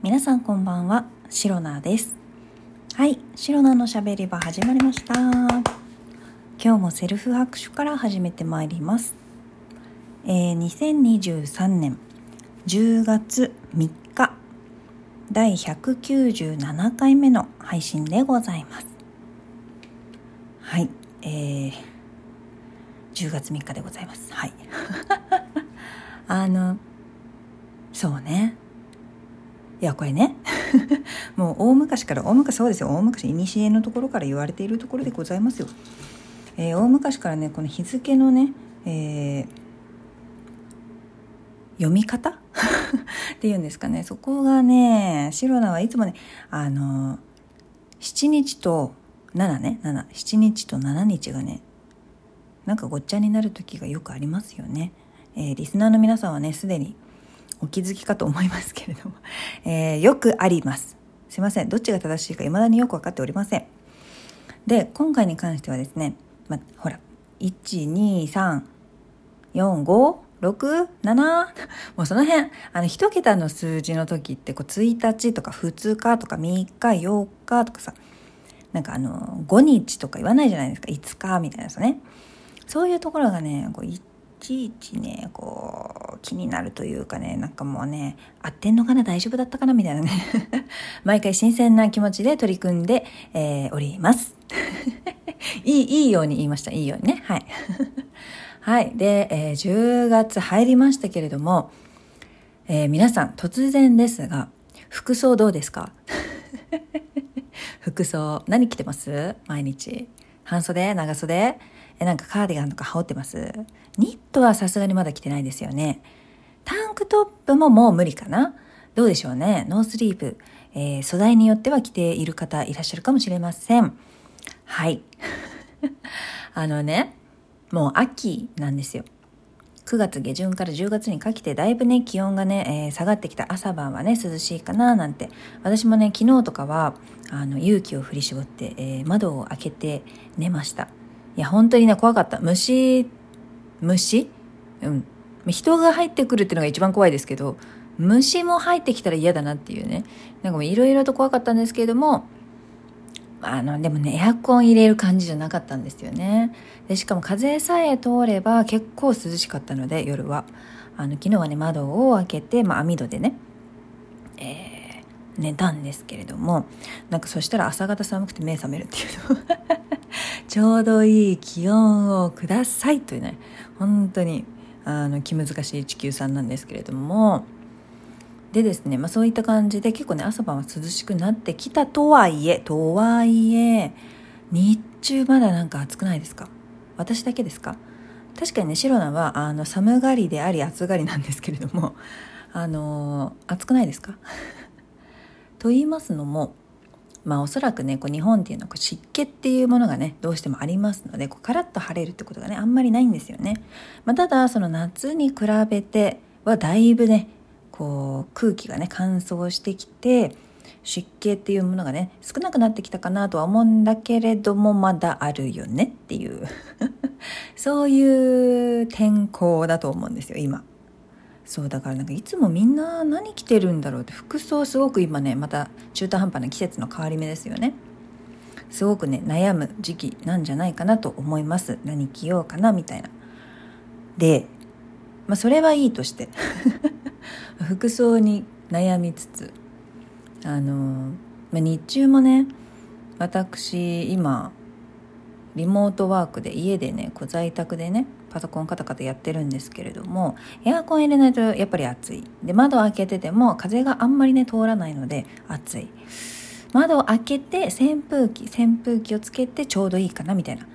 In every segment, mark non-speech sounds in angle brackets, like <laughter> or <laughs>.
皆さんこんばんは、シロナです。はい、シロナのしゃべり場始まりました。今日もセルフ拍手から始めてまいります。えー、2023年10月3日、第197回目の配信でございます。はい、えー、10月3日でございます。はい。<laughs> あの、そうね。いやこれね。<laughs> もう大昔から大昔そうですよ。大昔古のところから言われているところでございますよ、えー、大昔からねこの日付のね、えー、読み方？<laughs> っていうんですかね。そこがねシロナはいつもねあの7日と7ね。77日と7日がねなんかごっちゃになる時がよくありますよね、えー、リスナーの皆さんはねすでにお気づきかと思いますけれども、<laughs> えー、よくあります。すいません。どっちが正しいか未だによく分かっておりません。で、今回に関してはですね、ま、ほら、1、2、3、4、5、6、7 <laughs> もうその辺、あの、一桁の数字の時って、こう、1日とか2日とか3日、4日とかさ、なんかあの、5日とか言わないじゃないですか。5日みたいなさね。そういうところがね、こう、いちいちねこう気になるというかねなんかもうね合ってんのかな大丈夫だったかなみたいなね。<laughs> 毎回新鮮な気持ちで取り組んで、えー、おります。<laughs> いいいいように言いました。いいようにね。はい。<laughs> はい。で、えー、10月入りましたけれども、えー、皆さん突然ですが服装どうですか？服装何着てます？毎日。半袖？長袖？えなんかカーディガンとか羽織ってます？ニットはさすがにまだ着てないですよね。タンクトップももう無理かなどうでしょうね。ノースリーブ、えー、素材によっては着ている方いらっしゃるかもしれません。はい。<laughs> あのね、もう秋なんですよ。9月下旬から10月にかけてだいぶね気温がね、えー、下がってきた朝晩はね涼しいかななんて私もね昨日とかはあの勇気を振り絞って、えー、窓を開けて寝ましたいや本当にね怖かった虫虫？うん。人が入ってくるっていうのが一番怖いですけど、虫も入ってきたら嫌だなっていうね。なんかもういろいろと怖かったんですけれども、あの、でもね、エアコン入れる感じじゃなかったんですよね。で、しかも風さえ通れば結構涼しかったので、夜は。あの、昨日はね、窓を開けて、まあ、網戸でね、えー、寝たんですけれども、なんかそしたら朝方寒くて目覚めるっていうの。ちょうどいい気温をくださいというね、本当にあの気難しい地球さんなんですけれども。でですね、まあ、そういった感じで結構ね朝晩は涼しくなってきたとはいえとはいえ日中まだなんか暑くないですか？私だけですか？確かにねシロナはあの寒がりであり暑がりなんですけれどもあの暑くないですか？<laughs> と言いますのもまあおそらくねこう日本っていうのはこう湿気っていうものがねどうしてもありますのでこうカラッと晴れるってことがねあんまりないんですよね。まあ、ただその夏に比べてはだいぶねこう空気がね乾燥してきて湿気っていうものがね少なくなってきたかなとは思うんだけれどもまだあるよねっていう <laughs> そういう天候だと思うんですよ今。そうだからなんかいつもみんな何着てるんだろうって服装すごく今ねまた中途半端な季節の変わり目ですよね。すごくね悩む時期なんじゃないかなと思います。何着ようかなみたいな。でまあそれはいいとして。<laughs> 服装に悩みつつあの、まあ、日中もね私今リモートワークで家でねこ在宅でねパソコンカタカタやってるんですけれどもエアコン入れないとやっぱり暑い。で窓開けてても風があんまりね通らないので暑い。窓を開けて扇風機扇風機をつけてちょうどいいかなみたいな。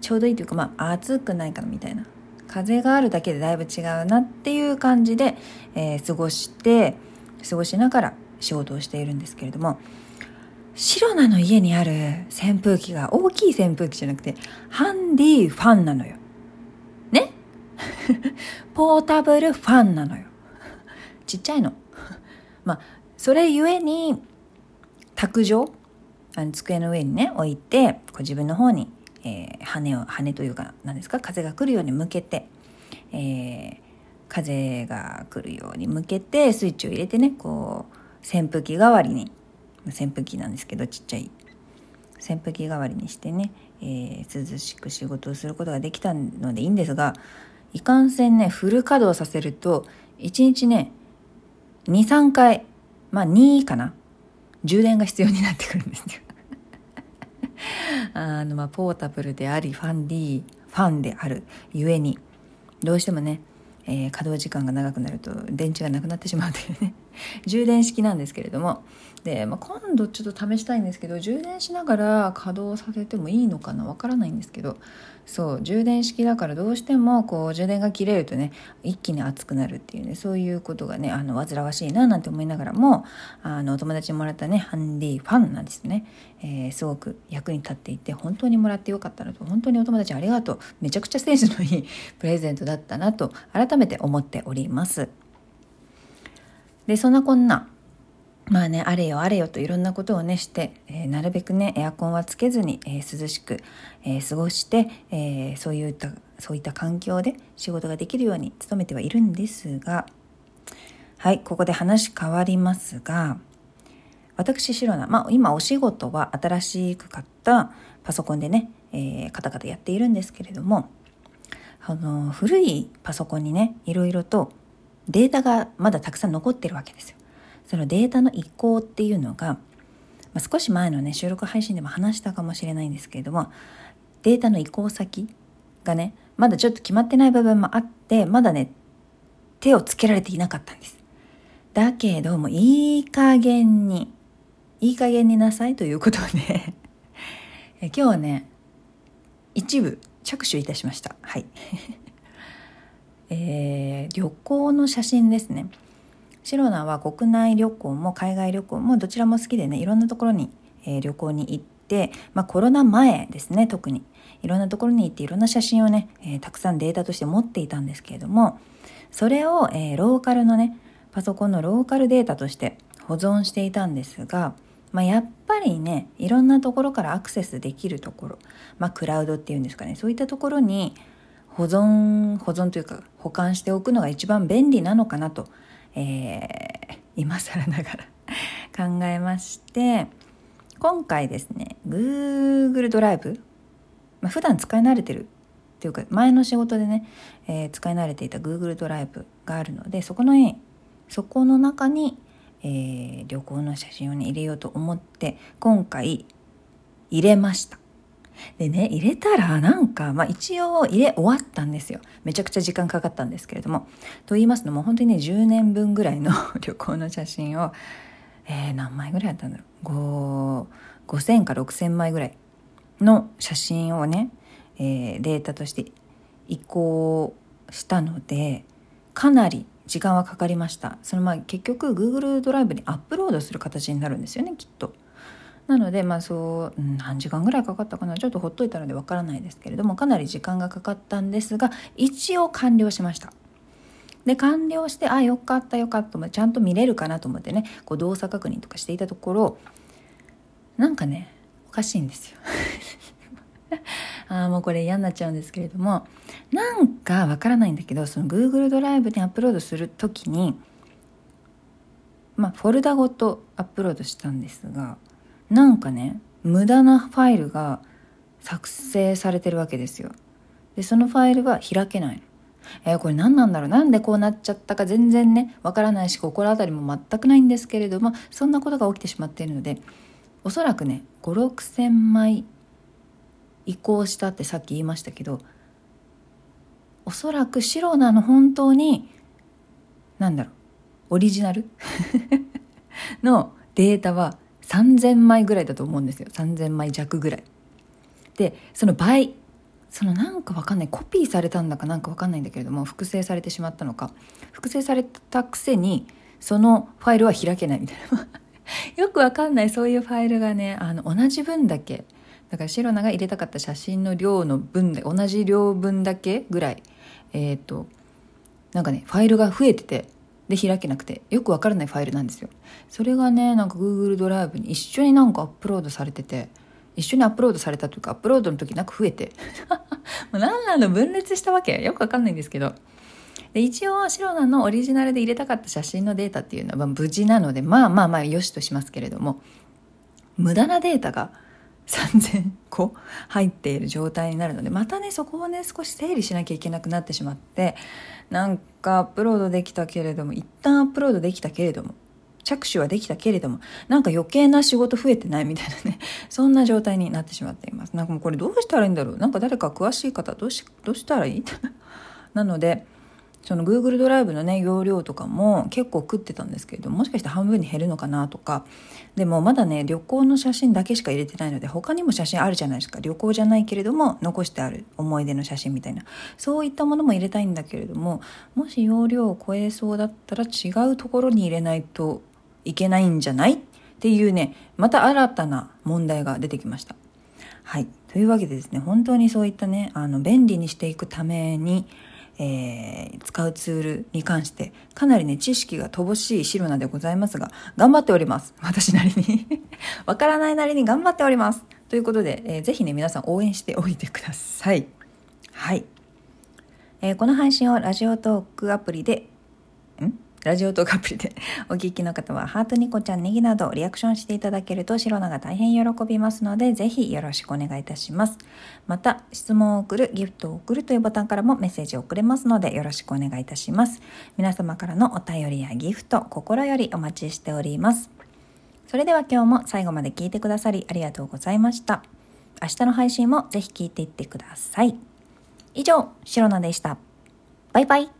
ちょうどいいというかまあ暑くないかなみたいな。風があるだけでだいぶ違うなっていう感じで、えー、過ごして過ごしながら仕事をしているんですけれども白菜の家にある扇風機が大きい扇風機じゃなくてハンディファンなのよ。<laughs> ポータブルファンなのよ。ちっちゃいの。まあ、それゆえに、卓上、あの机の上にね、置いて、こう自分の方に、えー、羽を、羽というか、何ですか、風が来るように向けて、えー、風が来るように向けて、スイッチを入れてね、こう、扇風機代わりに扇風機なんですけどちっちゃい扇風機代わりにしてね、えー、涼しく仕事をすることができたのでいいんですがいかんせんねフル稼働させると1日ね23回まあ2かな充電が必要になってくるんですよ。<laughs> あのまあポータブルでありファンディファンであるゆえにどうしてもねえー、稼働時間が長くなると電池がなくなってしまうというね。<laughs> 充電式なんですけれども。で、まあ、今度ちょっと試したいんですけど充電しながら稼働させてもいいのかなわからないんですけどそう充電式だからどうしてもこう充電が切れるとね一気に熱くなるっていうねそういうことがねあの煩わしいななんて思いながらもあのお友達にもらったねハンディファンなんですね、えー、すごく役に立っていて本当にもらってよかったなと本当にお友達ありがとう。めちゃくちゃセンスのいい <laughs> プレゼントだったなと改めて思っております。でそんなこんな。まあね、あれよあれよといろんなことをねして、えー、なるべくね、エアコンはつけずに、えー、涼しく、えー、過ごして、えそういった、そういった環境で仕事ができるように努めてはいるんですが、はい、ここで話変わりますが、私、シロナ、まあ今お仕事は新しく買ったパソコンでね、えー、カタカタやっているんですけれども、あの、古いパソコンにね、いろいろとデータがまだたくさん残ってるわけですよ。そのデータの移行っていうのが、まあ、少し前のね収録配信でも話したかもしれないんですけれどもデータの移行先がねまだちょっと決まってない部分もあってまだね手をつけられていなかったんです。だけどもいい加減にいい加減になさいということで <laughs> 今日はね一部着手いたしました。はい。<laughs> えー、旅行の写真ですね。シロナは国内旅行も海外旅行もどちらも好きでねいろんなところに、えー、旅行に行って、まあ、コロナ前ですね特に。いろんなところに行っていろんな写真をね、えー、たくさんデータとして持っていたんですけれどもそれを、えー、ローカルのねパソコンのローカルデータとして保存していたんですが、まあ、やっぱりねいろんなところからアクセスできるところ、まあ、クラウドっていうんですかねそういったところに保存保存というか保管しておくのが一番便利なのかなとえー、今更ながら考えまして今回ですね Google ドライブ、まあ、普段使い慣れてるっていうか前の仕事でね、えー、使い慣れていた Google ドライブがあるのでそこのそこの中に、えー、旅行の写真をね入れようと思って今回入れました。でね、入れたらなんか、まあ一応入れ終わったんですよ。めちゃくちゃ時間かかったんですけれども。と言いますのも本当にね、10年分ぐらいの <laughs> 旅行の写真を、えー、何枚ぐらいあったんだろう。5、5000か6000枚ぐらいの写真をね、えー、データとして移行したので、かなり時間はかかりました。そのまあ結局 Google ドライブにアップロードする形になるんですよね、きっと。なのでまあそう何時間ぐらいかかったかなちょっとほっといたのでわからないですけれどもかなり時間がかかったんですが一応完了しました。で完了してあよかったよかったちゃんと見れるかなと思ってねこう動作確認とかしていたところなんかねおかしいんですよ。<laughs> あもうこれ嫌になっちゃうんですけれどもなんかわからないんだけどその Google ドライブにアップロードする時にまあフォルダごとアップロードしたんですがなんかね無駄なファイルが作成されてるわけですよ。でそのファイルは開けないの。えー、これ何なんだろう？なんでこうなっちゃったか全然ねわからないし心当たりも全くないんですけれどもそんなことが起きてしまっているのでおそらくね5 6千枚移行したってさっき言いましたけどおそらくシロナの本当になんだろうオリジナル？<laughs> のデータは3000枚ぐらいだと思うんですよ。3000枚弱ぐらい。でその倍そのなんかわかんないコピーされたんだかなんかわかんないんだけれども複製されてしまったのか。複製されたくせにそのファイルは開けないみたいな。<laughs> よくわかんないそういうファイルがねあの同じ分だけ。だからシロナが入れたかった写真の量の分で同じ量分だけぐらい。えっ、ー、となんかねファイルが増えてて。で開けなくてよくわからないファイルなんですよ。それがねなんか Google ドライブに一緒になんかアップロードされてて一緒にアップロードされたというかアップロードの時なんか増えて。<laughs> 何なの分裂したわけ。よくわかんないんですけど。で一応シロナのオリジナルで入れたかった写真のデータっていうのは無事なのでまあまあまあよしとしますけれども無駄なデータが3000個入っている状態になるのでまたねそこをね少し整理しなきゃいけなくなってしまってなんかアップロードできたけれども一旦アップロードできたけれども着手はできたけれどもなんか余計な仕事増えてないみたいなね <laughs> そんな状態になってしまっています。なんかもうこれどうしたらいいんだろう。なんか誰か詳しい方どうしどうしたらいい？<laughs> なのでその Google ドライブのね容量とかも結構食ってたんですけれどももしかして半分に減るのかなとか。でもまだね旅行の写真だけしか入れてないので他にも写真あるじゃないですか。旅行じゃないけれども残してある思い出の写真みたいな。そういったものも入れたいんだけれどももし容量を超えそうだったら違うところに入れないといけないんじゃない？っていうねまた新たな問題が出てきました。はい。というわけでですね本当にそういったねあの便利にしていくためにえー、使うツールに関してかなりね知識が乏しいシロナでございますが頑張っております。<laughs> 私なりに。<laughs> わからないなりに頑張っております。ということで、えー、ぜひね皆さん応援しておいてください。はい、えー、この配信をラジオトークアプリでん？ラジオトークアプリでお聞きの方は、ハートニコちゃんネギなどリアクションしていただけると、シロナが大変喜びますので、ぜひよろしくお願いいたします。また、質問を送る、ギフトを送るというボタンからもメッセージを送れますので、よろしくお願いいたします。皆様からのお便りやギフト、心よりお待ちしております。それでは今日も最後まで聞いてくださりありがとうございました。明日の配信もぜひ聞いていってください。以上、シロナでした。バイバイ。